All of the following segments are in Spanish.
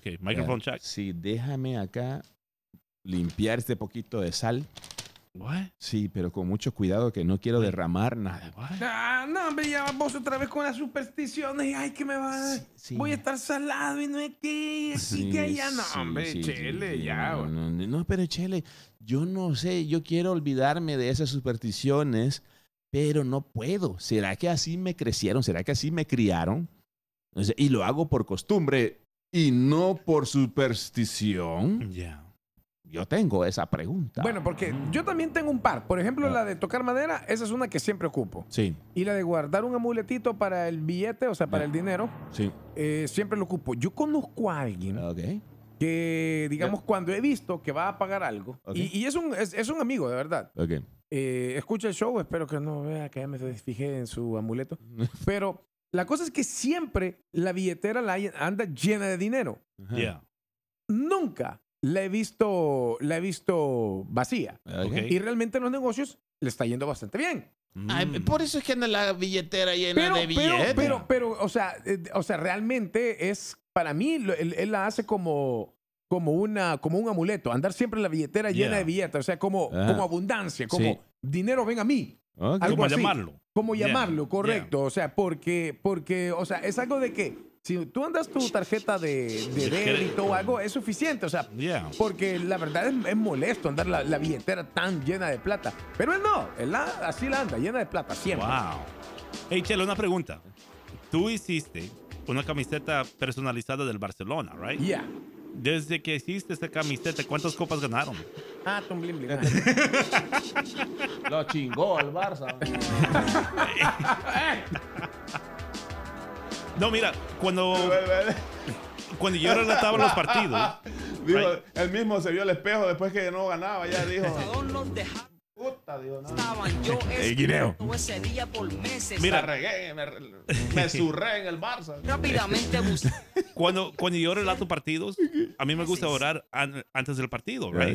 Okay, microphone check. Sí, déjame acá limpiar este poquito de sal. What? Sí, pero con mucho cuidado que no quiero derramar nada. What? Ah, no, hombre, ya vos otra vez con las supersticiones. Ay, que me va. Sí, sí. Voy a estar salado y no es que aquí Sí, que allá. No, sí, hombre, sí, chele, sí, ya. No, güey. no, no, no, pero Chele, yo no sé, yo quiero olvidarme de esas supersticiones, pero no puedo. ¿Será que así me crecieron? ¿Será que así me criaron? O sea, y lo hago por costumbre y no por superstición. Yeah. Yo tengo esa pregunta. Bueno, porque yo también tengo un par. Por ejemplo, la de tocar madera, esa es una que siempre ocupo. Sí, Y la de guardar un amuletito para el billete, o sea, para el dinero, sí. eh, siempre lo ocupo. Yo conozco a alguien Ok. que, digamos, cuando he visto que va a pagar algo, y, y es, un, es, es un amigo, de verdad. Ok. Eh, escucha el show, espero que no vea que ya me fijé en su amuleto. Pero la cosa es que siempre la billetera la anda llena de dinero. Yeah. Nunca la he visto, la he visto vacía. Y realmente en los negocios le está yendo bastante bien. Ay, Mm. por eso es que anda la billetera llena Pero, de pero, billetes. pero, pero, o sea, eh, o sea, realmente es, para mí, lo- él, él la hace como, como, una, como un amuleto, andar siempre la billetera llena Yeah. de billetes, o sea, como, Ajá. como abundancia, como Sí. dinero ven a mí. Algo ¿Cómo así. llamarlo? ¿Cómo Yeah, llamarlo? Correcto. O sea, porque, porque, o sea, es algo de que si tú andas tu tarjeta de, débito o algo, es suficiente. O sea, Yeah. porque la verdad es, es molesto andar la, la billetera tan llena de plata. Pero él no, él la- así la anda, llena de plata, siempre. Wow. Hey, Chelo, una pregunta. Tú hiciste una camiseta personalizada del Barcelona, right? Ya. Desde que hiciste esta camiseta, ¿cuántas copas ganaron? Ah, Tom Blim Blim. Lo chingó el Barça. No, mira, cuando, cuando yo relataba los partidos, Right. él mismo se vio al espejo después que no ganaba, ya dijo. Puta, digo, no. yo Ey, Guineo. ese día por meses. Mira. Me regué, me, me zurré en el Barça. rápidamente busqué cuando, cuando yo relato partidos, a mí me gusta orar an- antes del partido, right?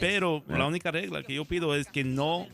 Pero la única regla que yo pido es que no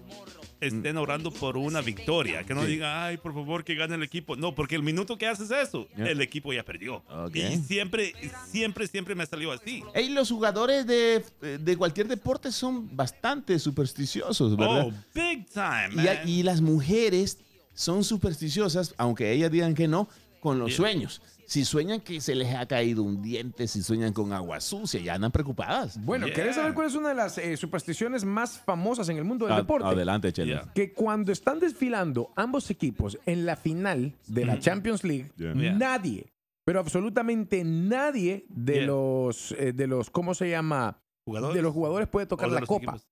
estén orando por una victoria, que no digan, ay, por favor, que gane el equipo. No, porque el minuto que haces eso, Yeah. el equipo ya perdió. Y siempre, siempre, siempre me salió así. Ey, los jugadores de, de cualquier deporte son bastante supersticiosos, ¿verdad? Oh, big time, y, man. y las mujeres son supersticiosas, aunque ellas digan que no, con los Yeah. sueños. Si sueñan que se les ha caído un diente, si sueñan con agua sucia, ya andan preocupadas. Bueno, Yeah. ¿querés saber cuál es una de las eh, supersticiones más famosas en el mundo del deporte? Adelante, Chelo. Yeah. que cuando están desfilando ambos equipos en la final de la Champions League, Yeah. Nadie, pero absolutamente nadie de Yeah. los eh, de los ¿cómo se llama? ¿Jugadores? De los jugadores puede ¿O tocar la copa. equipos?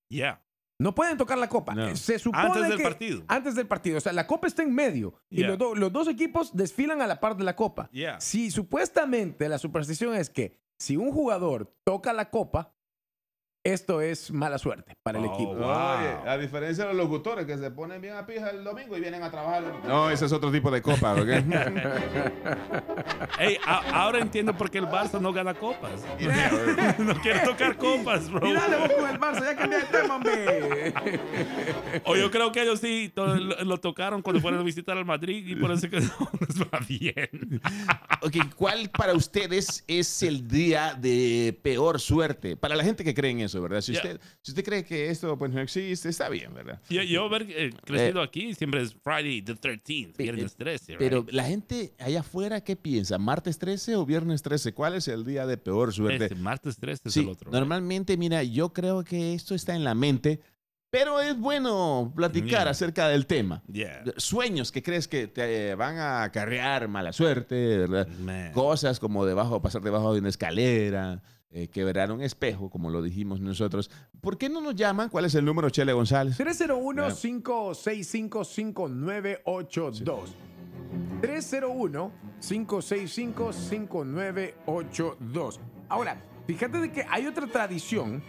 No pueden tocar la copa. No. Se supone Antes del que- partido. Antes del partido. O sea, la copa está en medio. Y Yeah. los, do- los dos equipos desfilan a la par de la copa. Yeah. Si supuestamente la superstición es que si un jugador toca la copa, esto es mala suerte para el Oh, equipo. wow. a diferencia de los locutores que se ponen bien a pija el domingo y vienen a trabajar. No, ese es otro tipo de copa, ¿ok? Hey, a- ahora entiendo por qué el Barça no gana copas. no quiere tocar copas, bro. Y dale vos con el Barça, ya cambié el tema, hombre. O yo creo que ellos sí lo, lo tocaron cuando fueron a visitar al Madrid y por eso que no les va bien. ok, ¿cuál para ustedes es el día de peor suerte? Para la gente que cree en eso, ¿verdad? Si, Yeah. usted, si usted cree que esto pues, no existe, está bien, ¿verdad? Yo, yo haber eh, crecido aquí siempre es Friday the 13th, viernes 13. Pero right? la gente allá afuera, ¿qué piensa? ¿Martes 13 o viernes 13? ¿Cuál es el día de peor suerte? Este, martes 13 es Sí, el otro. right? normalmente, mira, yo creo que esto está en la mente, pero es bueno platicar Yeah. acerca del tema. Yeah. Sueños que crees que te van a acarrear mala suerte, ¿verdad? Man. Cosas como debajo, pasar debajo de una escalera, eh, quebrar un espejo, como lo dijimos nosotros. ¿Por qué no nos llaman? ¿Cuál es el número, Chele González? 301-565-5982. 301-565-5982. Ahora, fíjate de que hay otra tradición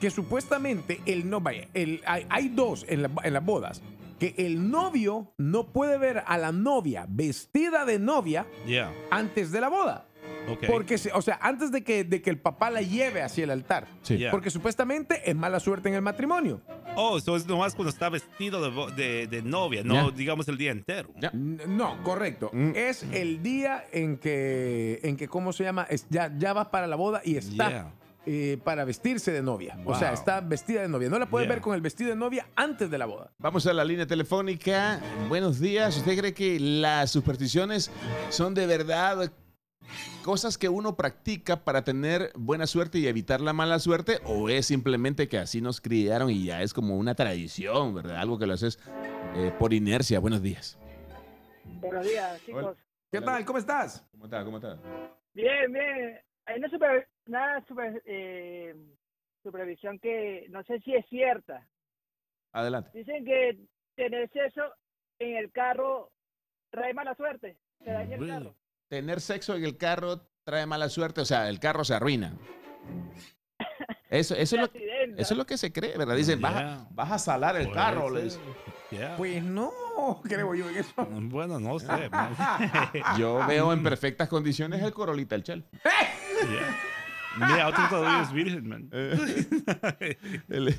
que supuestamente el no vaya, el, hay, hay dos en, la- en las bodas. Que el novio no puede ver a la novia vestida de novia Yeah. antes de la boda. Okay. Porque, o sea, antes de que, de que el papá la lleve hacia el altar. Sí. Yeah. Porque supuestamente es mala suerte en el matrimonio. Oh, eso es nomás cuando está vestido de, bo- de, de novia, no digamos el día entero. No, correcto. Mm. Es el día en que, en que ¿cómo se llama? Es- ya, ya va para la boda y está Yeah. eh, para vestirse de novia. O sea, está vestida de novia. No la puedes Yeah. ver con el vestido de novia antes de la boda. Vamos a la línea telefónica. Buenos días. ¿Usted cree que las supersticiones son de verdad cosas que uno practica para tener buena suerte y evitar la mala suerte? ¿O es simplemente que así nos criaron y ya es como una tradición, ¿verdad? Algo que lo haces eh, por inercia. Buenos días. Buenos días, chicos. Hola. ¿Qué tal? ¿Cómo estás? ¿Cómo está? ¿Cómo está? Bien, bien. Hay una, super, una super, eh, supervisión que no sé si es cierta. Adelante. Dicen que tener sexo en el carro trae mala suerte. Te daña el carro. Tener sexo en el carro trae mala suerte, o sea, el carro se arruina. Eso, eso, es, lo, Accidente. eso es lo que se cree, ¿verdad? Dicen, vas, a- Yeah. vas a salar el Puede carro. Yeah. Pues no, creo yo en eso. Bueno, no sé. Yo veo en perfectas condiciones el Corolita, el Chel. Yeah. Mi auto todavía es virgen, man. El-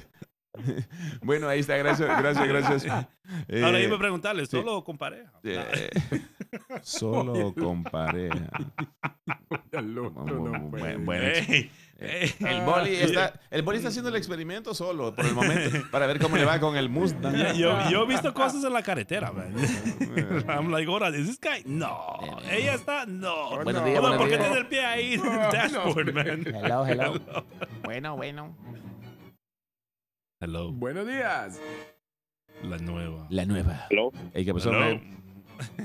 bueno, ahí está, gracias, gracias, gracias. Ahora Eh, iba a preguntarle, ¿solo con pareja? eh, solo con pareja. El no bueno, eh, el boli está, el boli está haciendo el experimento solo por el momento para ver cómo le va con el Mustang. Yo, yo- he visto cosas en la carretera, man. I'm like, ahora, ¿is this guy? No. Ella está, no. Días, Hola, buenos ¿Por qué tiene el pie ahí en el dashboard, man? Hello, hello. Bueno, bueno. Hello, Buenos días. la nueva. La nueva. Hello. Ey, ¿Qué pasó? Hello.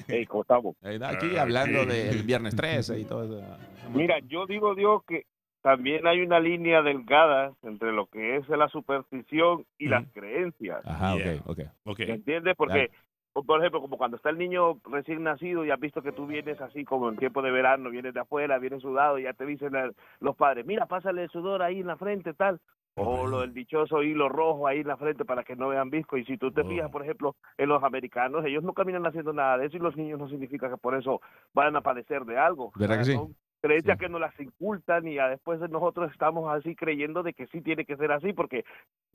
Hey, ¿cómo estamos? Aquí hablando del viernes 13 y todo eso. Mira, yo digo, Dios, que también hay una línea delgada entre lo que es la superstición y las Ujú. creencias. Ajá, Yeah. ok, ok. Ok. ¿Me entiendes? Porque, o por ejemplo, como cuando está el niño recién nacido y has visto que tú vienes así como en tiempo de verano, vienes de afuera, vienes sudado y ya te dicen los padres, mira, pásale el sudor ahí en la frente, tal. O lo del dichoso hilo rojo ahí en la frente para que no vean visco. Y si tú te Oh. fijas, por ejemplo, en los americanos, ellos no caminan haciendo nada de eso y los niños no significa que por eso van a padecer de algo. ¿Verdad que sí? son creencias Sí. que nos las incultan y ya después nosotros estamos así creyendo de que sí tiene que ser así porque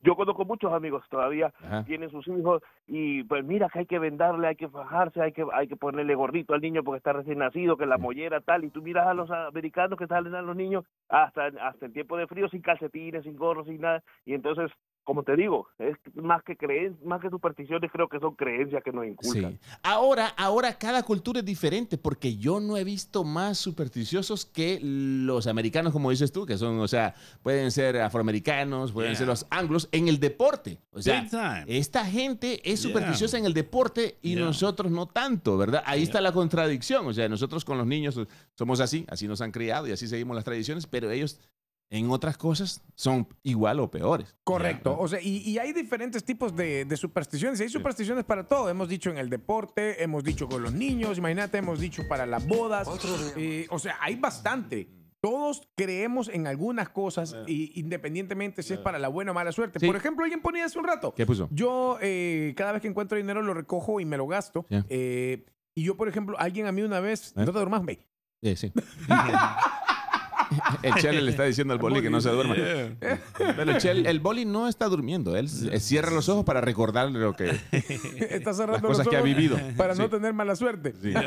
yo conozco muchos amigos todavía Ajá. tienen sus hijos y pues mira que hay que vendarle, hay que fajarse, hay que hay que ponerle gorrito al niño porque está recién nacido, que la mollera tal y tú miras a los americanos que salen a los niños hasta hasta en tiempo de frío sin calcetines, sin gorros, sin nada y entonces como te digo, es más que creen, más que supersticiones, creo que son creencias que nos inculcan. Sí. Ahora, ahora cada cultura es diferente porque yo no he visto más supersticiosos que los americanos, como dices tú, que son, o sea, pueden ser afroamericanos, pueden Yeah. ser los anglos en el deporte. O sea, Big time. esta gente es Yeah. supersticiosa en el deporte y Yeah. nosotros no tanto, ¿verdad? Ahí Yeah. está la contradicción. O sea, nosotros con los niños somos así, así nos han criado y así seguimos las tradiciones, pero ellos en otras cosas son igual o peores. Correcto. O sea, y, y hay diferentes tipos de, de supersticiones. y Hay supersticiones para todo. Hemos dicho en el deporte, hemos dicho con los niños, imagínate, hemos dicho para las bodas. Eh, o sea, hay bastante. Todos creemos en algunas cosas, y, independientemente si es para la buena o mala suerte. Sí. Por ejemplo, alguien ponía hace un rato. ¿Qué puso? Yo eh, cada vez que encuentro dinero lo recojo y me lo gasto. Sí. Eh, y yo, por ejemplo, alguien a mí una vez, ¿Eh? no te duermas. Sí, sí. el Chele le está diciendo al boli que no se duerma. Yeah. Pero el, Chel- el boli no está durmiendo. Él cierra los ojos para recordarle lo que, Está cerrando las los cosas que ha ojos vivido. Para no Sí. tener mala suerte. Sí.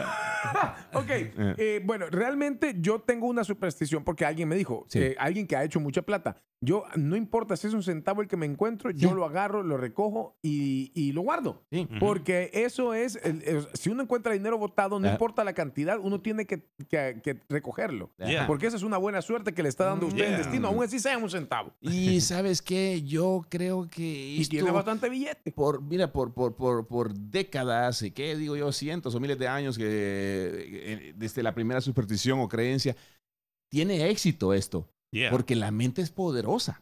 Ok, eh, bueno, realmente yo tengo una superstición porque alguien me dijo, Sí. eh, alguien que ha hecho mucha plata, yo no importa si es un centavo el que me encuentro, yo lo agarro, lo recojo y, y lo guardo. Sí. Porque eso es, el- el- si uno encuentra dinero botado, no importa la cantidad, uno tiene que, que- que recogerlo. Yeah. Porque esa es una buena suerte que le está dando usted en Yeah. destino, aún así sea un centavo. Y sabes qué, yo creo que Y esto, tiene bastante billete. por, mira, por, por, por, por décadas, y qué digo yo, cientos o miles de años que eh, desde la primera superstición o creencia, tiene éxito esto, Yeah. porque la mente es poderosa.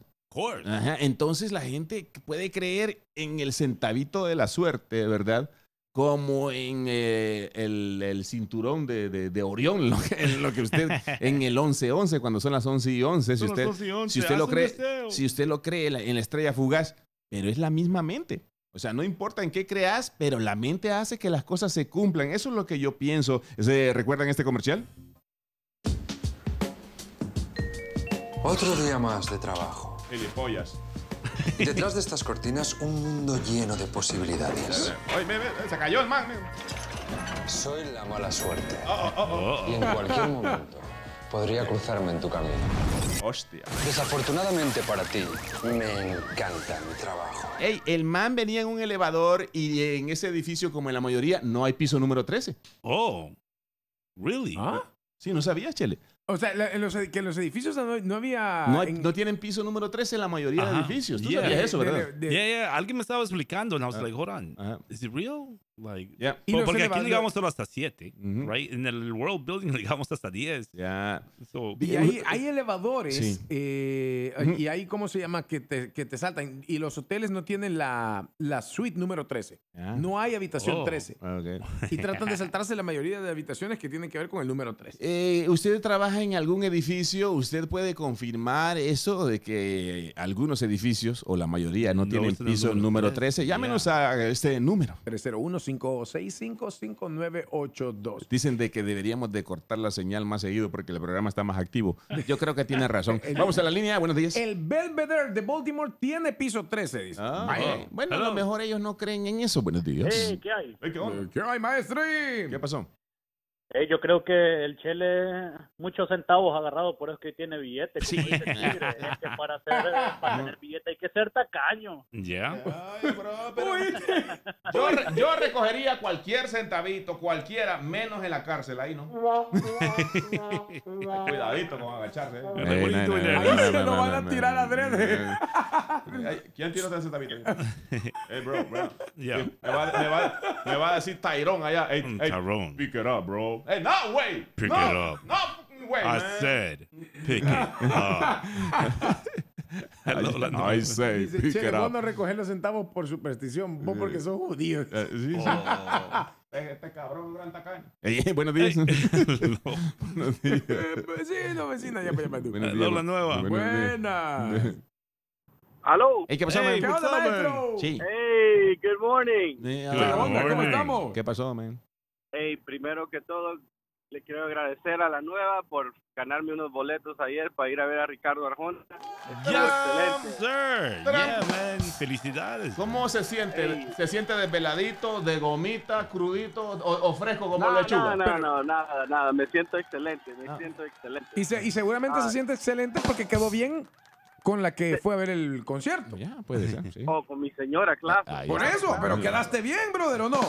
Ajá, Entonces la gente puede creer en el centavito de la suerte, ¿verdad? Como en eh, el, el cinturón de, de, de Orión, lo que, en lo que usted, en el 11-11, cuando son las 11 y 11, si Son las usted, 12 y 11, si usted lo cree, deseo. si usted lo cree la- en la estrella fugaz, pero es la misma mente. O sea, no importa en qué creas, pero la mente hace que las cosas se cumplan. Eso es lo que yo pienso. ¿Se ¿Recuerdan este comercial? Otro día más de trabajo. El de pollas. Detrás de estas cortinas, un mundo lleno de posibilidades. Oye, ve, ve, se cayó el man. Soy la mala suerte. Oh, Y en cualquier momento podría cruzarme en tu camino. Hostia. Desafortunadamente para ti, me encanta mi trabajo. Ey, el man venía en un elevador y en ese edificio, como en la mayoría, no hay piso número 13. Oh, really? ¿Ah? Sí, no sabías, Chele. O sea, la- en los, que en los edificios no, no había... No, hay- en- no tienen piso número 13 en la mayoría de Ajá. edificios. Tú Yeah. sabías eso, de- ¿verdad? de- de- Yeah, yeah. Alguien me estaba explicando, and I was Ah. like, hold on, Ajá. is it real? Like, Ya. Y los porque aquí elevadores- llegamos solo hasta 7, Ujú. right? En el World Building llegamos hasta 10. Ya. So, Y hay, hay elevadores Sí. eh, y hay, ¿cómo se llama? Que te, que te saltan. Y los hoteles no tienen la, la suite número 13. Ya. No hay habitación Oh. 13. Ok. Y tratan de saltarse la mayoría de habitaciones que tienen que ver con el número 13. Eh, ¿Usted trabaja en algún edificio? ¿Usted puede confirmar eso de que algunos edificios, o la mayoría, no, No tienen el piso número número 13? 13? Llámenos a este número. 301-565-5982. Dicen de que deberíamos de cortar la señal más seguido porque el programa está más activo. Yo creo que tiene razón. Vamos a la línea. Buenos días. El Belvedere de Baltimore tiene piso 13, dice. Ah, Vaya. bueno, a lo mejor ellos no creen en eso. Buenos días. ¿qué hay? Hey, ¿qué, onda? ¿Qué hay, maestro? ¿Qué pasó? Eh, yo creo que el Chele, muchos centavos agarrado, por eso que tiene billetes. Sí. como dice el tigre, es que para, hacer, para tener billete hay que ser tacaño. yeah. Yo, yo recogería cualquier centavito, cualquiera, menos en la cárcel. Ahí no. Cuidadito con agacharse. eh. Ey, bonito, Ahí ya. Ahí se lo van a tirar adrede. ¿Quién tiró ese centavito? Hey, bro, bro. Yeah. Me va, me va- me va a decir Tyrone allá. Hey, Mm, hey, Tyrone. Pick it up, bro. Hey, no, way. Pick no, it up. No, fucking way, I man. said, pick it up. I say, Dice, pick che, it vos up. no recoger los centavos por superstición, vos porque sos judío. Eh, sí, sí. Oh. Este cabrón gran tacaño. Ey, buenos días. Buenos días. Eh, vecino, vecina, ya, tú. Buenos días. la nueva. Buenas. ¿Aló? Hey, ¿Qué pasó, Hey, man? ¿Qué onda, maestro? Sí. Hey, good morning. Eh, ¿Qué ah, onda? ¿Cómo estamos? ¿Qué pasó, man? Hey, primero que todo, le quiero agradecer a la nueva por ganarme unos boletos ayer para ir a ver a Ricardo Arjona. Yeah, excelente. sir. Yeah, man. Felicidades. ¿Cómo se siente? Ey. ¿Se siente desveladito, de gomita, crudito o, o fresco como No, lechuga? no, no, no, nada, nada. Me siento excelente, me Ah. siento excelente. Y, se- y seguramente se Ah. siente excelente porque quedó bien con la que fue a ver el concierto. Ya, puede ser, sí. Oh, con mi señora, claro. Por eso, pero quedaste bien, brother, ¿o no?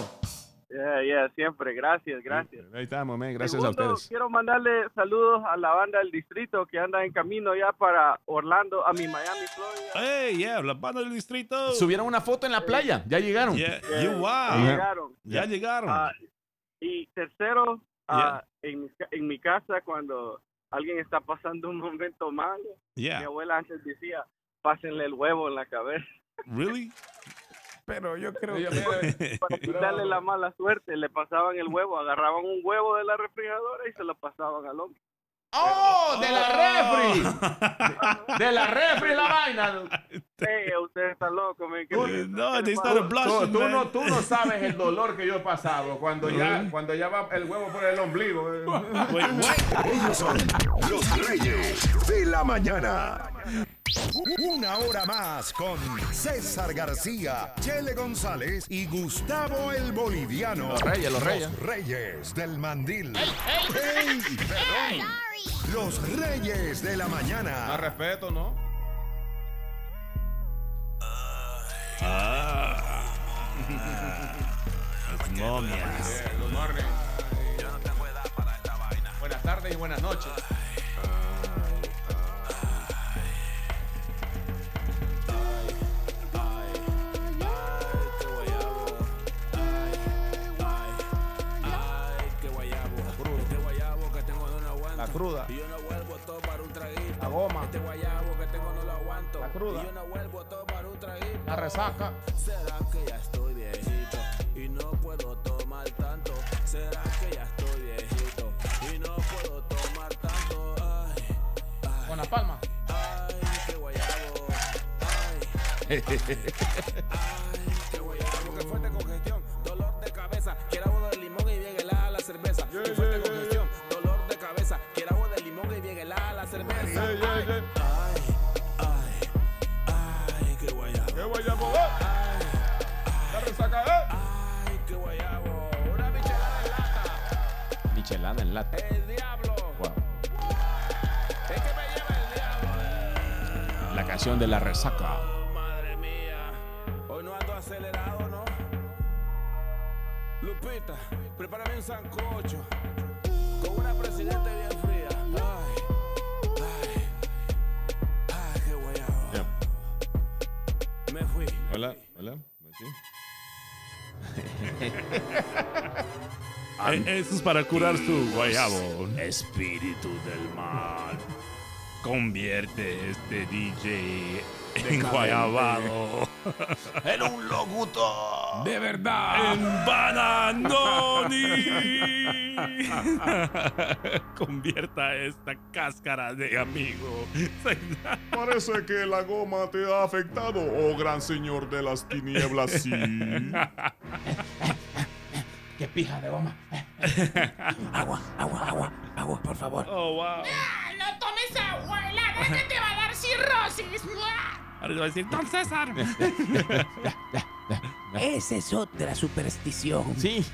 Yeah, yeah, siempre. Gracias, gracias. Ahí estamos, man. Gracias Segundo, a ustedes. Quiero mandarle saludos a la banda del distrito que anda en camino ya para Orlando, a mi Miami, Florida. Hey, yeah, la banda del distrito. Subieron una foto en la playa. Ya llegaron. Yeah, Yeah, you ya llegaron. Ya llegaron. Ah, y tercero, ah, en, en mi casa, cuando alguien está pasando un momento malo, mi abuela antes decía, pásenle el huevo en la cabeza really? Pero yo creo que... para quitarle la mala suerte. Le pasaban el huevo, agarraban un huevo de la refrigeradora y se lo pasaban al hombre. ¡Oh! ¡De la refri! ¡De la refri la vaina! Hey, usted está loco, me No, they started blushing, tú man. no, tú no sabes el dolor que yo he pasado cuando ya, cuando ya va el huevo por el ombligo. eh. Wait? Ellos son los Reyes de la Mañana. Una hora más con César García, Chele González y Gustavo el Boliviano. Los reyes, los reyes. Los Reyes del Mandil. ¡Ey! perdón. Los Reyes de la Más Mañana. respeto, ¿no? Ah. Momias. Eh, good morning. Buenas tardes y buenas noches. La cruda. La goma. La cruda. La resaca. ¿Será que ya estoy viejito y no puedo tomar tanto? ¿Será que ya estoy viejito y no puedo tomar tanto? Ay, Con la palma. ay, qué guayabo. Ay, qué lata. El diablo. Wow. Es que me lleva el diablo. La canción de la resaca. Oh, madre mía. Hoy no ando acelerado, ¿no? Lupita, prepárame un sancocho. Con una presidente bien Eso es para curar su guayabo. Espíritu del mal. Convierte este DJ en guayabado. Era un locutor. De verdad. En Bananoni. Convierta esta cáscara de amigo. Parece que la goma te ha afectado, oh gran señor de las tinieblas, sí. ¡Qué pija de goma! agua, agua, agua, agua, por favor. Oh, wow. No tomes agua helada que te va a dar cirrosis. Ahora le va a decir, Don César. Esa es otra superstición. Sí,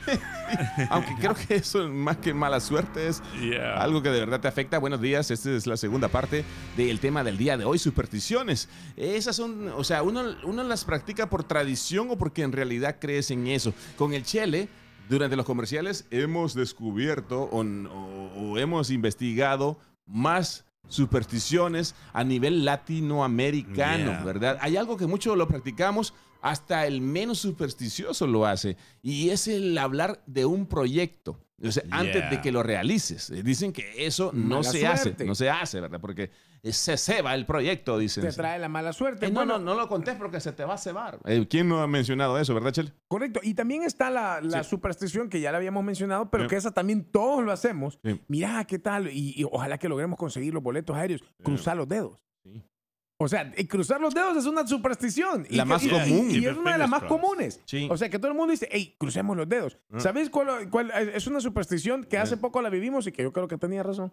aunque creo que eso más que mala suerte es Yeah. algo que de verdad te afecta. Buenos días, esta es la segunda parte del tema del día de hoy, supersticiones. Esas son, o sea, uno, uno las practica por tradición o porque en realidad crees en eso. Con el chele, durante los comerciales hemos descubierto o, o- o hemos investigado más supersticiones a nivel latinoamericano, Yeah. ¿verdad? Hay algo que mucho lo practicamos, hasta el menos supersticioso lo hace, y es el hablar de un proyecto. O sea, antes de que lo realices. Dicen que eso no Mala se hace, no se hace, ¿verdad? Porque se ceba el proyecto, dicen. Te trae la mala suerte. Eh, no, Bueno, no, no lo contés porque se te va a cebar. Eh, ¿Quién no ha mencionado eso, verdad, Chel? Correcto. Y también está la, la Sí. superstición que ya la habíamos mencionado, pero Sí. que esa también todos lo hacemos. Sí. Mira, ¿qué tal? Y, y ojalá que logremos conseguir los boletos aéreos. Cruzar los dedos. Sí. O sea, y cruzar los dedos es una superstición. Y La que- más y- común. Y, y es una de las más comunes. Sí. O sea, que todo el mundo dice, hey, crucemos los dedos. Ah. ¿Sabes cuál, cuál- es una superstición que hace Eh. poco la vivimos y que yo creo que tenía razón?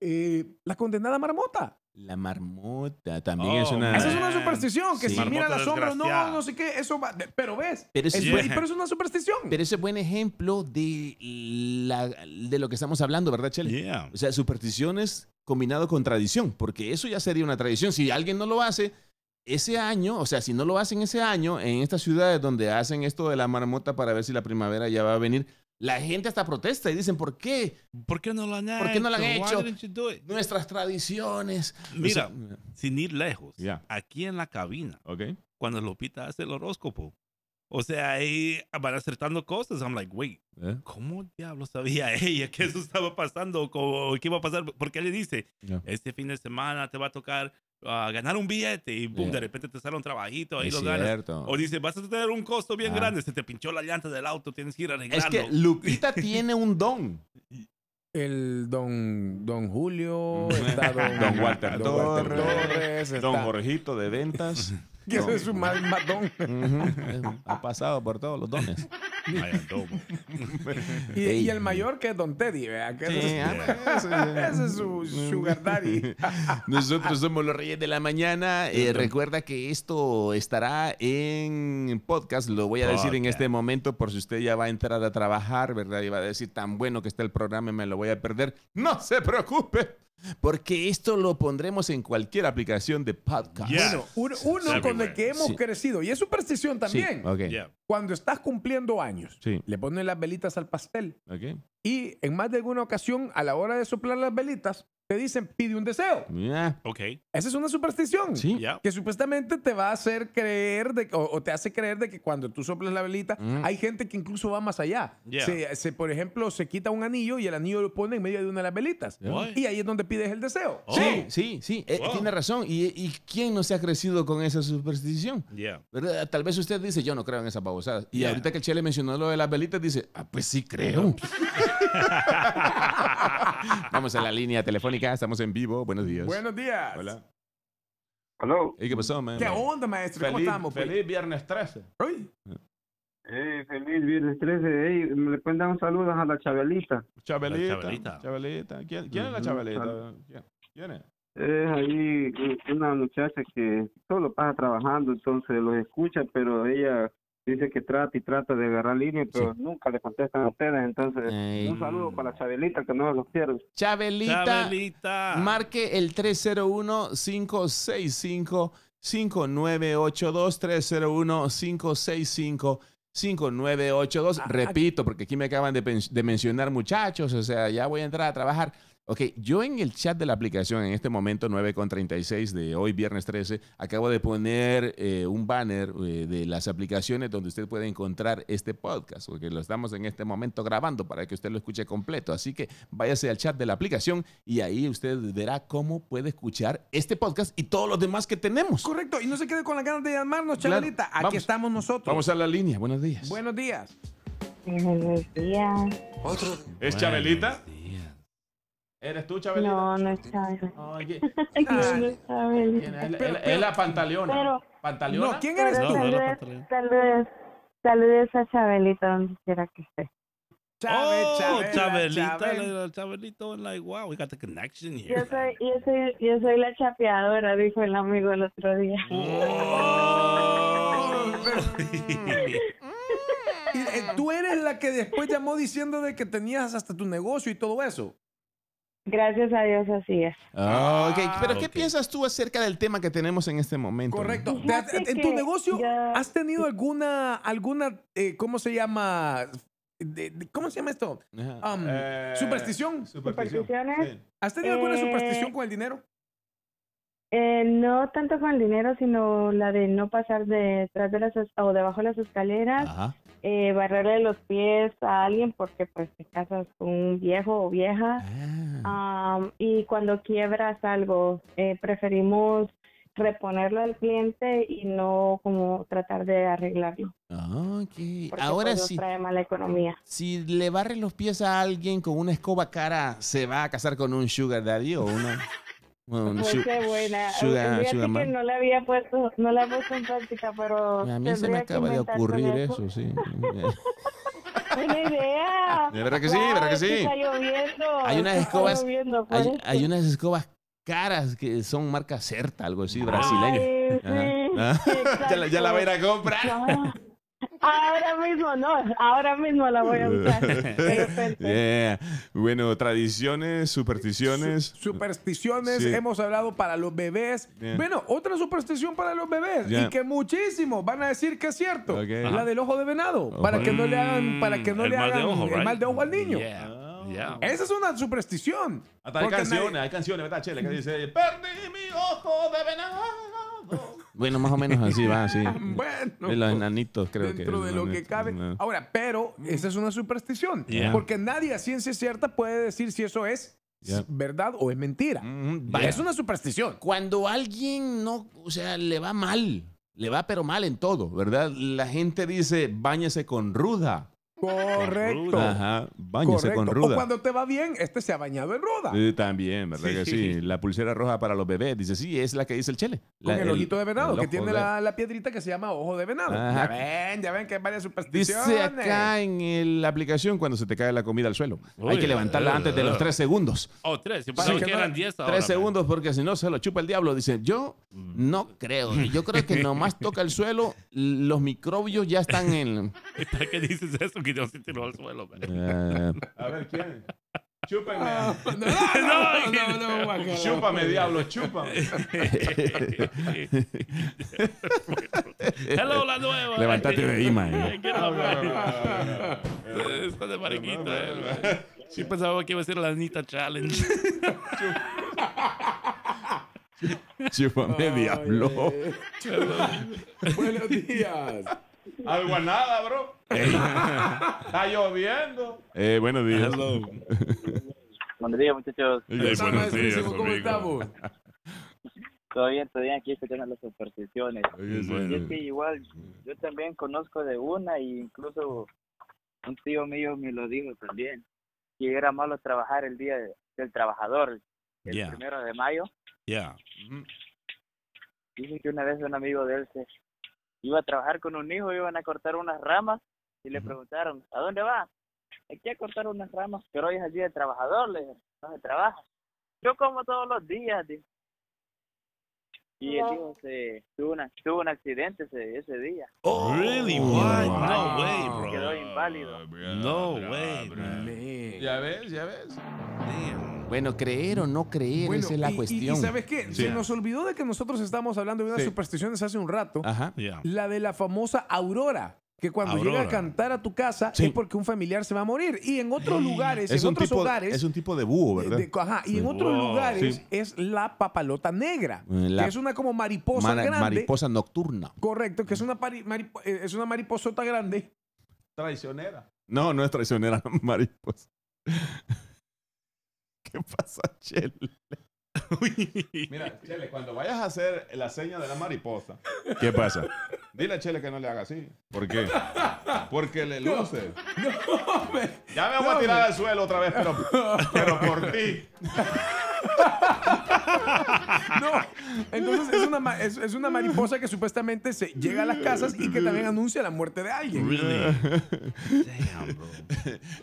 Eh, la condenada marmota. La marmota también Oh, es una... Esa es una superstición, que Sí. si mira Marmota la sombra, no, no sé qué, eso va. Pero ves, Pero es- es, Yeah. pero es una superstición. Pero ese es buen ejemplo de, la, de lo que estamos hablando, ¿verdad, Chele? Yeah. O sea, supersticiones combinado con tradición, porque eso ya sería una tradición. Si alguien no lo hace ese año, o sea, si no lo hacen ese año en estas ciudades donde hacen esto de la marmota para ver si la primavera ya va a venir, la gente hasta protesta y dicen, ¿por qué? ¿Por qué no lo han hecho? ¿Por qué no lo han hecho? Nuestras tradiciones. Mira, O sea, sin ir lejos, aquí en la cabina, ok. cuando Lupita hace el horóscopo, o sea, ahí van acertando cosas. I'm like, wait, ¿Eh? ¿cómo diablo sabía ella que eso estaba pasando? o ¿Qué iba a pasar? Porque le dice, Ya. este fin de semana te va a tocar ah, ganar un billete y boom, Yeah. de repente te sale un trabajito, ahí Es lo ganas. cierto. O dice, vas a tener un costo bien Ah. grande, se te pinchó la llanta del auto, tienes que ir a arreglarlo. Es que Lupita tiene un don. El don, don Julio, está don, Don Walter don Walter Torres, Torres, Don está- Jorgito de ventas. Que ese es más don. Ujú. Ha pasado por todos los dones. Y, el mayor que es Don Teddy, ¿verdad? Que Sí, ese, ah, es, ese- es su sugar daddy. Nosotros somos los Reyes de la Mañana. Eh, recuerda que esto estará en podcast. Lo voy a decir en Podcast. este momento por si usted ya va a entrar a trabajar, ¿verdad? Y va a decir, tan bueno que está el programa y me lo voy a perder. No se preocupe, porque esto lo pondremos en cualquier aplicación de podcast. Bueno, uno, uno con el que hemos Sí. crecido, y es superstición Sí, también. Yeah. cuando estás cumpliendo años, Sí, le ponen las velitas al pastel y en más de alguna ocasión, a la hora de soplar las velitas, te dicen, pide un deseo. Ya. Ok. Esa es una superstición. Sí. Ya. Que supuestamente te va a hacer creer, de, o, o te hace creer de que cuando tú soplas la velita, Mm. hay gente que incluso va más allá. Yeah. Se, se, por ejemplo, se quita un anillo y el anillo lo pone en medio de una de las velitas. Y ahí es donde pides el deseo. Oh. Sí, sí, sí, eh, tiene razón. ¿Y, ¿Y quién no se ha crecido con esa superstición? Yeah. ¿Verdad? Tal vez usted dice, yo no creo en esas babosadas. Y Yeah. ahorita que el Chele mencionó lo de las velitas, dice, ah, pues sí creo. Vamos a la línea telefónica, estamos en vivo. Buenos días. Buenos días. Hola. Aló. Hey, ¿Qué pasó, man? ¿Qué onda, maestro? ¿Cómo Feliz, estamos? pues? feliz viernes 13. Uy, Eh, feliz viernes 13. Ey, ¿Me le pueden dar un saludo a la Chabelita? Chabelita. La Chabelita. Chabelita. ¿Quién, quién es la Chabelita? ¿Quién, quién es? Es ahí una muchacha que solo pasa trabajando, entonces los escucha, pero ella dice que trata y trata de agarrar línea, pero nunca le contestan a ustedes. Entonces, Ey. un saludo para Chabelita, que no los quiero. Chabelita, Chabelita. marque el 301-565-5982, 301-565-5982. Repito, porque aquí me acaban de mencionar muchachos, o sea, ya voy a entrar a trabajar. Ok, yo en el chat de la aplicación, en este momento 9.36 de hoy, viernes 13, acabo de poner eh, un banner eh, de las aplicaciones donde usted puede encontrar este podcast, porque lo estamos en este momento grabando para que usted lo escuche completo. Así que váyase al chat de la aplicación y ahí usted verá cómo puede escuchar este podcast y todos los demás que tenemos. Correcto, y no se quede con las ganas de llamarnos, Claro, Chabelita. Aquí vamos. estamos nosotros. Vamos a la línea. Buenos días. Buenos días. Buenos días. ¿Es Chabelita? ¿Eres tú, Chabelita? No, no es Chabelita. Oye. No, no es. Es la- es la pantaleona. Pero- ¿Pantaleona? No, ¿quién eres tú? saludes, saludes, saludes a Chabelita donde quiera que esté. Chabe, oh, Chabela, Chabelita, Chabel. la- Chabelito, like, wow, we got the connection Yo here. soy, yo soy, yo soy la chapeadora, dijo el amigo el otro día. Y, eh, tú eres la que después llamó diciendo de que tenías hasta tu negocio y todo eso. Gracias a Dios así es. Ah, ok, pero ¿qué piensas tú acerca del tema que tenemos en este momento? Correcto. Fíjate ¿En tu negocio ya- has tenido alguna, alguna, eh, ¿cómo se llama? De- de- ¿Cómo se llama esto? Ajá. Um, Eh, superstición. ¿Supersticiones? Sí. ¿Has tenido alguna Eh, superstición con el dinero? Eh, no tanto con el dinero, sino la de no pasar detrás de las o debajo de las escaleras, Ajá. Eh, barrerle los pies a alguien porque pues te casas con un viejo o vieja. Ah. Y cuando quiebras algo, eh, preferimos reponerlo al cliente y no como tratar de arreglarlo. Ah, ok. Porque Ahora pues, sí. trae mala economía. Si le barres los pies a alguien con una escoba cara, ¿se va a casar con un sugar daddy o una... Pues su- qué buena. sugar- Fíjate sugar que no la había puesto, no la he puesto en práctica, pero A mí se me acaba de ocurrir eso, sí. Buena idea. De verdad que sí, de verdad que sí. Está lloviendo. Hay unas está escobas- lloviendo, por Hay, hay unas escobas caras que son marca Certa, algo así, brasileño. Ay, sí. Ah, ya, la, ya la voy a ir a comprar. Ahora mismo no, ahora mismo la voy a usar. Yeah. Bueno, tradiciones, supersticiones. Supersticiones, Sí. hemos hablado para los bebés. Bueno, otra superstición para los bebés y que muchísimos van a decir que es cierto. Ok. La del ojo de venado, para que no le hagan, para que no El le mal de hagan ojo, el right? mal de ojo al niño. Yeah, yeah. Esa es una superstición. Hasta hay canciones, nadie- hay canciones, ¿verdad, Chele? Que dice, perdí mi ojo de venado. Bueno, más o menos así va, sí. Bueno. De los enanitos, creo que. dentro de lo que cabe. Ahora, pero esa es una superstición. Yeah. Porque nadie a ciencia cierta puede decir si eso es Yeah. verdad o es mentira. vaya. Es una superstición. Cuando alguien no, o sea, le va mal, le va pero mal en todo, ¿verdad? La gente dice, báñese con ruda. Correcto. Ajá, báñese Correcto. con O ruda. cuando te va bien, este se ha bañado en ruda. Sí, también, ¿verdad Sí. que sí? La pulsera roja para los bebés. Dice, sí, es la que dice el chele. Con La- el, ojito de venado, que tiene de- la, la piedrita que se llama ojo de venado. Ajá. Ya ven, ya ven que hay varias supersticiones. Dice acá en el- la aplicación cuando se te cae la comida al suelo. Hay que levantarla uh, antes de los tres segundos. Oh, tres. Yo pensaba Sí. que eran diez ahora. Tres segundos porque si no se lo chupa el diablo. Dice, yo no creo. Yo creo que nomás toca el suelo, los microbios ya están en... ¿Para qué dices eso? Se tiró al suelo, man. Eh, a ver, ¿quién? Chúpenme. no, no, no, guacala. Chúpame, diablo, chúpame. Hello, la nueva. Levántate de ahí, man. Está de mariquita. man. Sí pensaba que iba a ser la Anita Challenge. Chúpame, diablo. Buenos días. Algo a nada, bro. Está lloviendo. Eh, buenos días. Buenos días, muchachos. Eh, buenos días, ¿Cómo amigo. estamos? Todo bien, todo bien aquí escuchando las supersticiones. Oye, sí. Y es que igual, yo también conozco de una e incluso un tío mío me lo dijo también, que era malo trabajar el día de- del trabajador, el Yeah. primero de mayo. Yeah. Dice que una vez un amigo de él se iba a trabajar con un hijo, iban a cortar unas ramas y le preguntaron, ¿a dónde va? Aquí a cortar unas ramas, pero hoy es el día del trabajador, le dije, no se trabaja. Yo como todos los días. Y el hijo se tuvo, una, tuvo un accidente ese, ese día. Oh, really? What? No Inválido. way, bro. Quedó inválido. No way, man. Ya ves, ya ves. Bueno, creer o no creer, Bueno, esa es la y- y- cuestión. Y, ¿sabes qué? Sí. Se nos olvidó de que nosotros estábamos hablando de unas Sí. supersticiones hace un rato. Ajá. La de la famosa aurora. Que cuando llega a cantar a tu casa Sí. es porque un familiar se va a morir. Y en otros lugares, Es en un, otros tipo, hogares. es un tipo de búho, ¿verdad? de- ajá, y en otros Wow. lugares Sí. es la papalota negra. La- que es una como mariposa Mara- grande. mariposa nocturna. Correcto, que es una, pari- maripo- eh, es una mariposota grande. Traicionera. No, no es traicionera, mariposa. ¿Qué pasa, Chele? Mira, Chele, cuando vayas a hacer la seña de la mariposa, ¿qué pasa? Dile a Chele que no le haga así. ¿Por qué? Porque le luce. Ya me voy a tirar al suelo otra vez, pero, pero por ti. No, entonces es una, es, es una mariposa que supuestamente se llega a las casas y que también anuncia la muerte de alguien.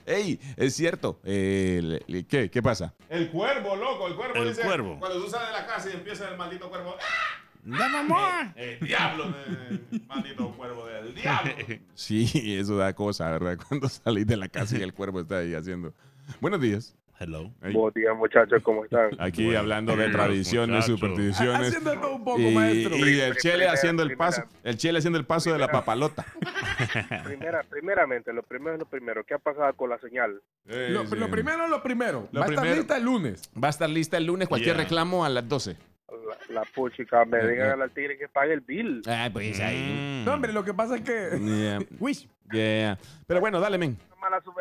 Ey, es cierto. Eh, le- le- ¿qué, ¿Qué pasa? El cuervo, loco, el cuervo El dice. cuervo. Cuando tú sales de la casa y empieza el maldito cuervo. ¡ah! ¡Dame amor! El diablo, de- maldito cuervo del diablo. Sí, eso da cosa, ¿verdad? Cuando salís de la casa y el cuervo está ahí haciendo. Buenos días. Hello. Buenos días, muchachos, ¿cómo están? Aquí hablando de tradiciones, muchacho. supersticiones. Un poco, y, maestro. y el Chele primera- haciendo el primera- paso, el Chele haciendo el paso de la papalota. Primera, primeramente, lo primero es lo primero. ¿Qué ha pasado con la señal? Lo, lo primero es lo primero. Lo Va a estar lista el lunes. Va a estar lista el lunes, cualquier Yeah. reclamo a las 12. La, la puchica, me digan al tigre que pague el bill. Ah, pues ahí. No, hombre, lo que pasa es que. Yeah. Wish. Yeah. Pero bueno, dale, men.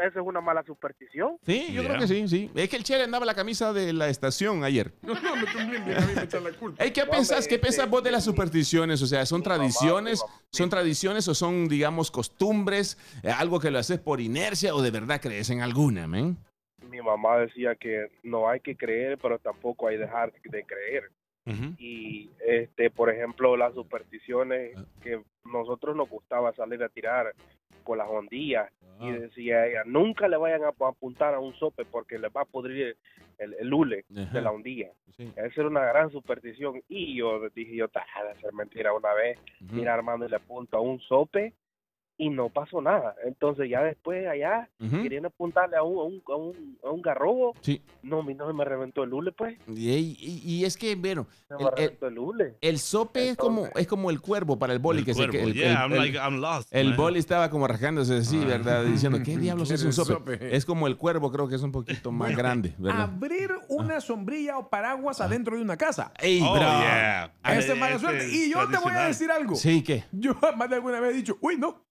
Esa es una mala superstición. Sí, yo creo que sí, sí. Es que el Chele andaba la camisa de la estación ayer. No, no, me también me echan la culpa. Ey, ¿Qué No, pensás, hombre, qué pensás este, vos de las supersticiones? O sea, ¿son tradiciones? ¿Son tradiciones o son, digamos, costumbres? Eh, ¿Algo que lo haces por inercia o de verdad crees en alguna, men? Mi mamá decía que no hay que creer, pero tampoco hay que dejar de creer. Y, este, por ejemplo, las supersticiones que nosotros nos gustaba salir a tirar con las hondillas y decía ella, nunca le vayan a ap- apuntar a un sope porque le va a podrir el, el hule de la hundilla. Sí. Esa era una gran superstición y yo dije, yo, "Ta, ha de ser mentira una vez, mira Armando y le apunto a un sope y no pasó nada. Entonces ya después allá, Ujú. queriendo apuntarle a un, a un, a un, a un garrobo, Sí. no, mi no me reventó el hule pues. Y, y- y es que, bueno, Se el, me el- reventó el hule. el sope es como, es como el cuervo para el boli. El que se- que cuervo, el, yeah, el- I'm el- like, I'm lost, el man. boli estaba como rascándose así, ¿verdad? Diciendo, ¿qué diablos es un sope? sope. Es como el cuervo, creo que es un poquito más grande, ¿verdad? Abrir una sombrilla o paraguas adentro de una casa. Ey, Oh, bro. yeah. Esa es mala suerte. Y yo te voy a decir algo. Sí, ¿qué? Yo más de alguna vez he dicho, uy, no.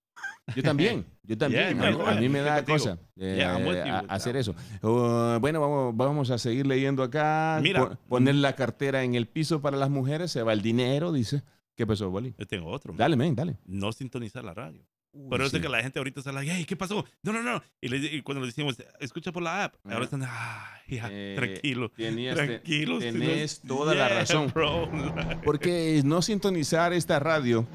Yo también, yo también. Yeah, a, mí- a mí me da cosa eh, Yeah, a- hacer eso. Uh, bueno, vamos, vamos a seguir leyendo acá. Mira. Po- poner la cartera en el piso para las mujeres, se va el dinero, dice. ¿Qué pasó, Boli? Yo tengo otro. man. Dale, men, dale. No sintonizar la radio. Pero es de sí. que la gente ahorita like, hey, ¿qué pasó? No, no, no. Y, le- y cuando le decimos, escucha por la app, ahora están, ah, ya, Eh, tranquilo. tenías- tranquilo. si no- tenés toda la Yeah, razón. bro. Porque no sintonizar esta radio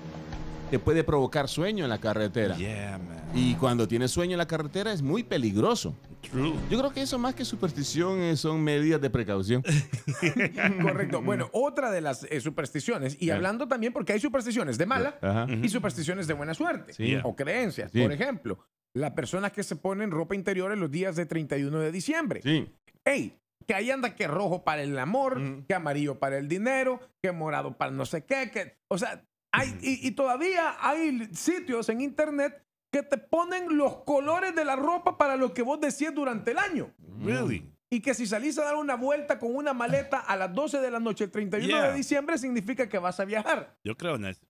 te puede provocar sueño en la carretera. Yeah, man. Y cuando tienes sueño en la carretera es muy peligroso. True. Yo creo que eso más que superstición eh, son medidas de precaución. Correcto. Bueno, otra de las eh, supersticiones, y Eh. hablando también porque hay supersticiones de mala y supersticiones de buena suerte Sí. o creencias. Sí. Por ejemplo, las personas que se ponen ropa interior en los días de 31 de diciembre. Sí. Ey, que ahí anda que rojo para el amor, Ujú. que amarillo para el dinero, que morado para no sé qué, que, o sea, hay, y, y todavía hay sitios en internet que te ponen los colores de la ropa para lo que vos decías durante el año. Really? Y que si salís a dar una vuelta con una maleta a las 12 de la noche el 31 Yeah. de diciembre, significa que vas a viajar. Yo creo en eso.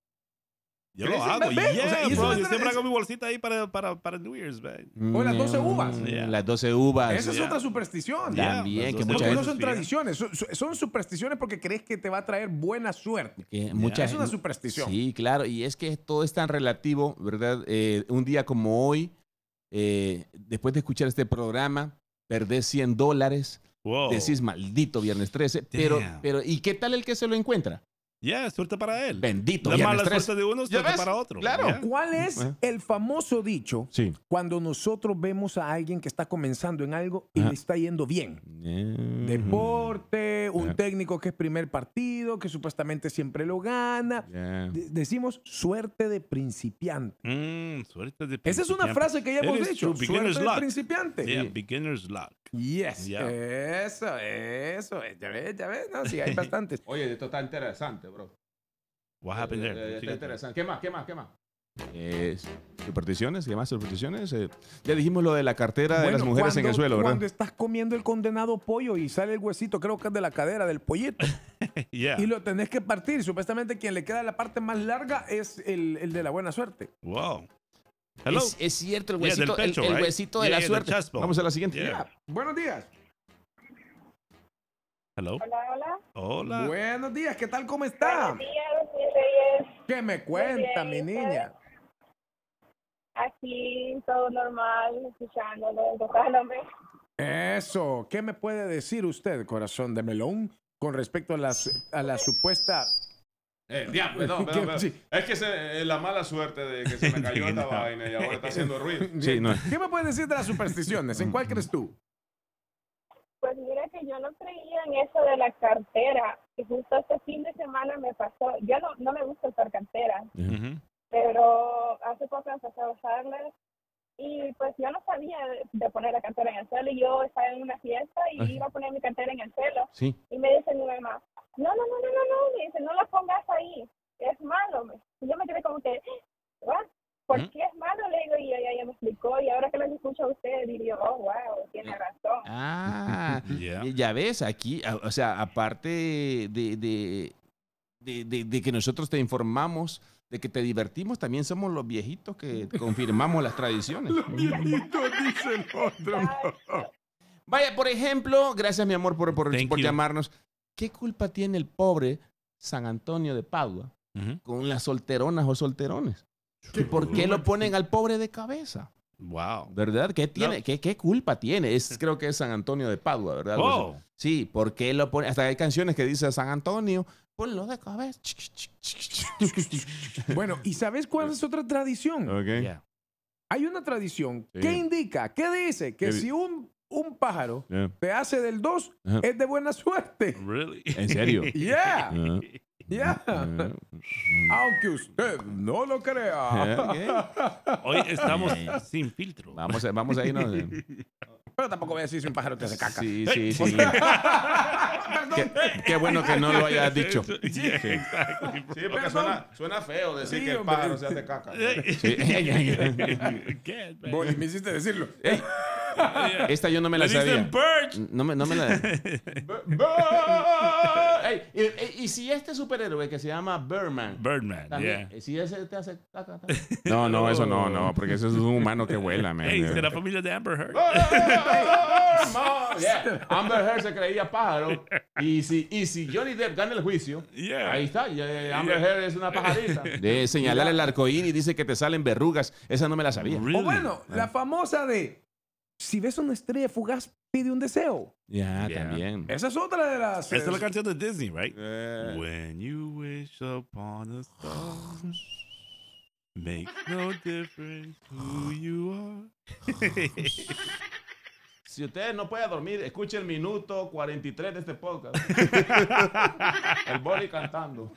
Yo ¿Crees lo hago. Yeah, O sea, bro. Yo siempre es- hago mi bolsita ahí para, para, para New Year's, man. O las 12 uvas. Mm, Yeah. Las 12 uvas. Esa es Yeah. otra superstición. Yeah, También, que 12 mucha Porque no son tradiciones, son, supersticiones porque crees que te va a traer buena suerte. que mucha Es una superstición. Sí, claro. Y es que todo es tan relativo, ¿verdad? Eh, un día como hoy, eh, después de escuchar este programa, perdés 100 dólares. Wow. Decís, maldito viernes 13. Pero, Damn. pero, ¿y qué tal el que se lo encuentra? Ya, suerte para él. Bendito. La mala suerte de uno, ¿Ya suerte para otro. Claro. Ya. ¿Cuál es Ajá. el famoso dicho Sí. cuando nosotros vemos a alguien que está comenzando en algo y Ajá. le está yendo bien? Deporte, un Ya. técnico que es primer partido, que supuestamente siempre lo gana. De- decimos suerte de principiante. Mm, suerte de Esa es una principiante. frase que ya hemos It dicho. Suerte de luck. principiante. Yeah, beginner's luck. Yes. Yeah. Eso, eso. Ya ves, ya ves. No, sí, hay bastantes. Oye, esto está interesante, bro. What happened Eh, there? eh, Está interesante. ¿Qué más? ¿Qué más? ¿Qué más? Eh, supersticiones, ¿qué más supersticiones? Eh, ya dijimos lo de la cartera de las Bueno, mujeres en el suelo, ¿verdad? Cuando estás comiendo el condenado pollo y sale el huesito, creo que es de la cadera del pollito. Yeah. Y lo tenés que partir. Supuestamente quien le queda la parte más larga es el, el de la buena suerte. Wow. Hello. Es, es cierto, el Yeah, huesito, el- pecho, el, right? huesito de Yeah, la yeah, suerte. Vamos a la siguiente. Yeah. Buenos días. Hello. Hola, hola. Hola. Buenos días. ¿Qué tal? ¿Cómo está? Buenos días, mis reyes. ¿Qué me cuenta, mi bien, ¿y niña? Aquí todo normal, escuchándolo, tocándome. Eso. ¿Qué me puede decir usted, corazón de melón, con respecto a la, su- a la supuesta... Eh, diablo, perdón, ¿Qué? perdón, perdón. Sí. Es que se- eh, la mala suerte de que se me cayó esta No. vaina y ahora está haciendo ruido. ¿Qué me puede decir de las supersticiones? ¿En cuál crees tú? Pues mira que yo no en eso de la cartera. Y justo este fin de semana me pasó. Yo no, no me gusta usar cartera, Ujú. pero hace poco empecé a usarla. Y pues yo no sabía de, poner la cartera en el suelo. Y yo estaba en una fiesta y Ay. iba a poner mi cartera en el suelo. Sí. Y me dice mi mamá, no, no, no, no, no, no, me dice, no la pongas ahí, es malo. me- Y yo me quedé como que, ¿what? ¿Por qué es malo? Le digo, y ella ya me explicó, y ahora que lo escucho a usted, digo, oh, wow, tiene razón. Ah, Yeah. ya ves, aquí, o sea, aparte de, de, de, de- de que nosotros te informamos, de que te divertimos, también somos los viejitos que confirmamos las tradiciones. dice el otro. Vaya, por ejemplo, gracias mi amor por, por, Thank por you. llamarnos. ¿Qué culpa tiene el pobre San Antonio de Padua con las solteronas o solterones? ¿Y por qué lo ponen al pobre de cabeza? Wow. ¿Verdad? ¿Qué, tiene, No. qué, qué culpa tiene? Es, creo que es San Antonio de Padua, ¿verdad? Oh. Sí, ¿por qué lo pone? Hasta hay canciones que dice San Antonio, ponlo de cabeza. Bueno, ¿y sabes cuál es otra tradición? Yeah. Hay una tradición Sí. que indica, ¿qué dice? Que ¿Qué di- si un, un pájaro Yeah. te hace del 2, Ajá. es de buena suerte. Really? ¿En serio? Yeah, Ah, yeah. ah, Aunque usted no lo crea. Hoy estamos sin filtro. Vamos a, vamos a irnos. Pero tampoco voy a decir si un pájaro te hace caca. Sí, sí, sí. Perdón. Qué, qué bueno que no lo hayas dicho. Yeah, exactly. Sí, porque suena, suena feo decir Sí, que el hombre. pájaro se hace caca. Man. Vos me hiciste decirlo. Ey, esta yo no me la Le dicen sabía. birch. No me, no me la. Ey, y, y- y si este superhéroe que se llama Birdman. Birdman, también, yeah. Si ese te hace. No, no, eso no, no, porque eso es un humano que vuela, man. Hey, de la familia de Amber Heard. Yeah. Amber Heard se creía pájaro. Y si, y si Johnny Depp gana el juicio, Yeah. ahí está. ya- Amber Heard es una pajarita. De señalar el arcoíris dice que te salen verrugas. Esa no me la sabía. Really? O bueno, la famosa de si ves una estrella fugaz, pide un deseo. Ya, Yeah. también. Esa es otra de las. Esta es la canción de Disney, right? Eh. When you wish upon a star, makes no difference who you are. Si usted no puede dormir, escuche el minuto 43 de este podcast. el boli cantando.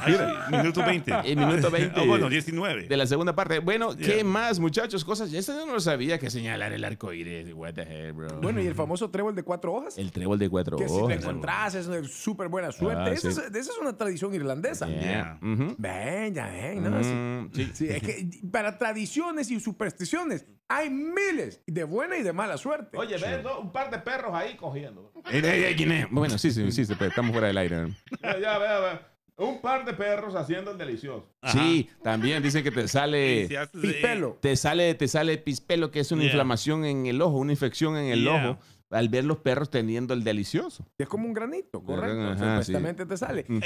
Actually, minuto 20. El minuto 20. Oh, bueno, 19. De la segunda parte. Bueno, ¿qué Yeah. más, muchachos? Cosas. Esto yo no lo sabía que señalar el arco iris. What the hell, bro. Bueno, y el famoso trébol de cuatro hojas. El trébol de cuatro que si lo hojas. encontrás es una súper buena suerte. Ah, esa, sí. es, esa es una tradición irlandesa. Yeah. Yeah. Ujú. Ven, ya ven, ¿no? Sí. Mm, sí. Sí, es que para tradiciones y supersticiones hay miles de buena y de mala suerte. Oye, ves dos- un par de perros ahí cogiendo. Ey, ey, ey, ¿quién es? Bueno, sí, sí, sí, sí, pero estamos fuera del aire. Ya, ya, ve, ve. Un par de perros haciendo el delicioso. Sí, también dicen que te sale. Pispelo. Te sale, te sale pispelo, que es una Yeah. inflamación en el ojo, una infección en el Yeah. ojo, al ver los perros teniendo el delicioso. Es como un granito, correcto. Ajá, Supuestamente te sale. Mm.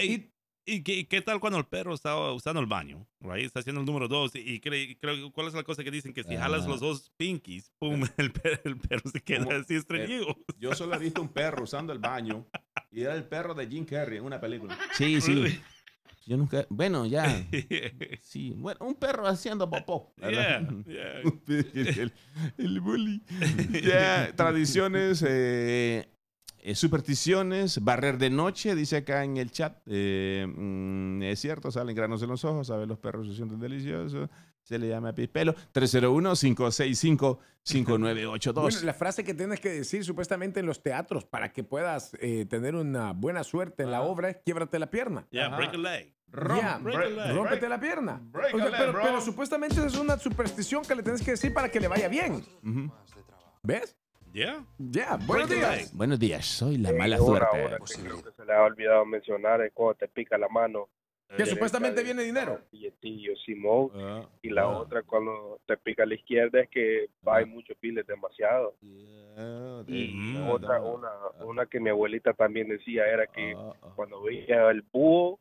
¿Y qué, qué tal cuando el perro está usando el baño? Right? Está haciendo el número dos. Y cree, creo, ¿cuál es la cosa que dicen? Que si jalas los dos pinkies, pum, el perro, el perro se queda ¿Cómo? así estreñido. Yo solo he visto un perro usando el baño y era el perro de Jim Carrey en una película. Sí, sí. Really? Yo nunca, bueno, ya. Sí, bueno, un perro haciendo popó. ¿verdad? Yeah, el, el bully. Ya, tradiciones, eh, eh, supersticiones, barrer de noche, dice acá en el chat. Eh, mm, es cierto, salen granos en los ojos, a ver, los perros se sienten deliciosos. Se le llama pispelo. 301-565-5982. Bueno, la frase que tienes que decir supuestamente en los teatros para que puedas eh, tener una buena suerte en la obra es quiebrate la pierna. Yeah, break a leg. Ya, break a leg. rómpete la pierna. break O sea, a leg, pero, pero supuestamente es una superstición que le tienes que decir para que le vaya bien. ¿Ves? Yeah. Ya, buenos Break a días. Buenos días, soy la mala suerte. creo que se le ha olvidado mencionar es cuando te pica la mano. Que supuestamente viene dinero. Billetillo, Simón. Ah, y la otra cuando te pica a la izquierda es que hay muchos piles demasiado. Y otra, una, una que mi abuelita también decía era que Ah, cuando veía el búho,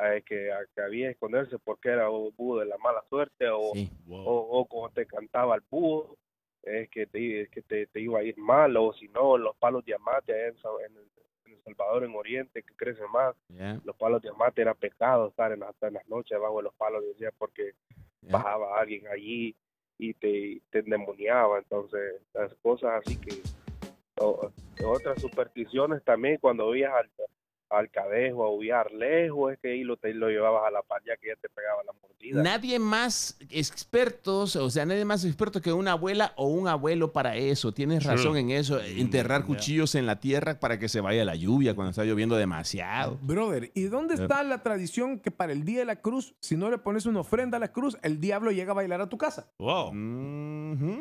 eh, que, que había que esconderse porque era un búho de la mala suerte o, o, o cuando te cantaba el búho, es que te, es que te, te iba a ir mal o si no, los palos diamantes en, en el, en El Salvador, en Oriente, que crecen más, Yeah. los palos diamantes era pecado estar en, hasta en las noches debajo de los palos, decía, porque bajaba alguien allí y te, te endemoniaba. Entonces, las cosas así que. o- otras supersticiones también, cuando veías al, al cadejo a huir lejos, es que ahí lo, te, lo llevabas a la par ya que ya te pegaba la mordida. Nadie más expertos, o sea, nadie más experto que una abuela o un abuelo para eso. Tienes razón en eso. Enterrar cuchillos en la tierra para que se vaya la lluvia cuando está lloviendo demasiado. Brother, ¿y dónde Eh. está la tradición que para el día de la cruz, si no le pones una ofrenda a la cruz, el diablo llega a bailar a tu casa? Wow.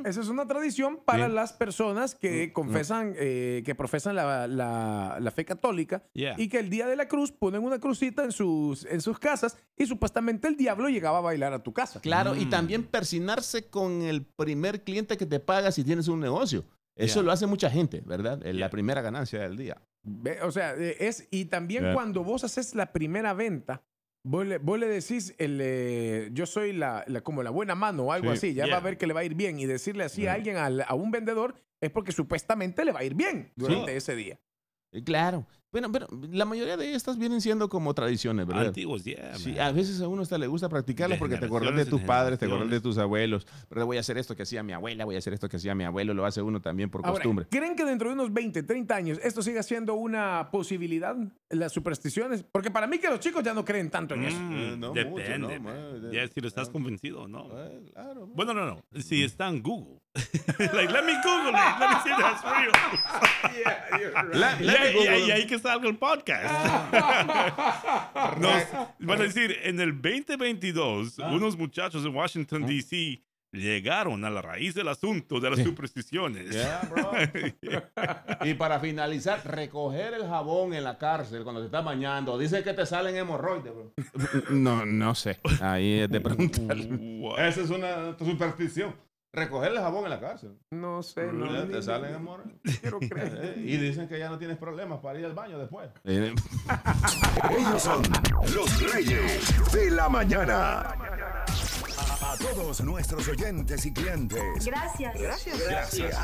Esa es una tradición para las personas que confesan, eh, que profesan la, la- la fe católica Yeah. y que el día de la cruz ponen una crucita en sus, en sus casas y supuestamente el diablo llegaba a bailar a tu casa. Claro, Mm. y también persinarse con el primer cliente que te paga si tienes un negocio. Eso Yeah. lo hace mucha gente, ¿verdad? Es La primera ganancia del día. O sea, eh, es, y también Yeah. cuando vos haces la primera venta, vos le, vos le decís, el, eh, yo soy la, la- como la buena mano o algo Sí. así, ya Yeah. va a ver que le va a ir bien y decirle así Yeah. a alguien, al- a un vendedor, es porque supuestamente le va a ir bien durante ese día. Eh, Claro. Bueno, pero la mayoría de estas vienen siendo como tradiciones, ¿verdad? Antiguos, yeah, Sí, a veces a uno hasta le gusta practicarlas porque te acuerdas de tus padres, te acuerdas de tus abuelos. Pero voy a hacer esto que hacía mi abuela, voy a hacer esto que hacía mi abuelo, lo hace uno también por Ahora, costumbre. ¿creen que dentro de unos 20, 30 años esto siga siendo una posibilidad, las supersticiones? Porque para mí que los chicos ya no creen tanto en eso. Mm, no depende. mucho, no, man. man. Ya si lo estás convencido o no. Eh, claro. Bueno, no, no. Si está en Google. Like, let me Google it. Let me see if that's real. La- Let let me me- y, ahí- it. y ahí que salga el podcast. Nos, van a decir, en el 2022, Ah. unos muchachos en Washington, D.C. llegaron a la raíz del asunto de las supersticiones. Yeah, bro. y para finalizar, recoger el jabón en la cárcel cuando te estás bañando. Dicen que te salen hemorroides, bro. No, no sé. Ahí es de preguntar. Esa es una superstición. Recoger el jabón en la cárcel. No sé, no. Ya te ni- salen hemorroides. Quiero creer. Y dicen que ya no tienes problemas para ir al baño después. Ellos son los reyes de la mañana. A, a todos nuestros oyentes y clientes. Gracias. Gracias. Gracias.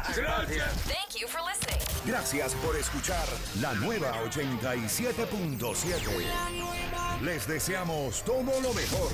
Thank you for listening. Gracias por escuchar la nueva 87.7. Les deseamos todo lo mejor.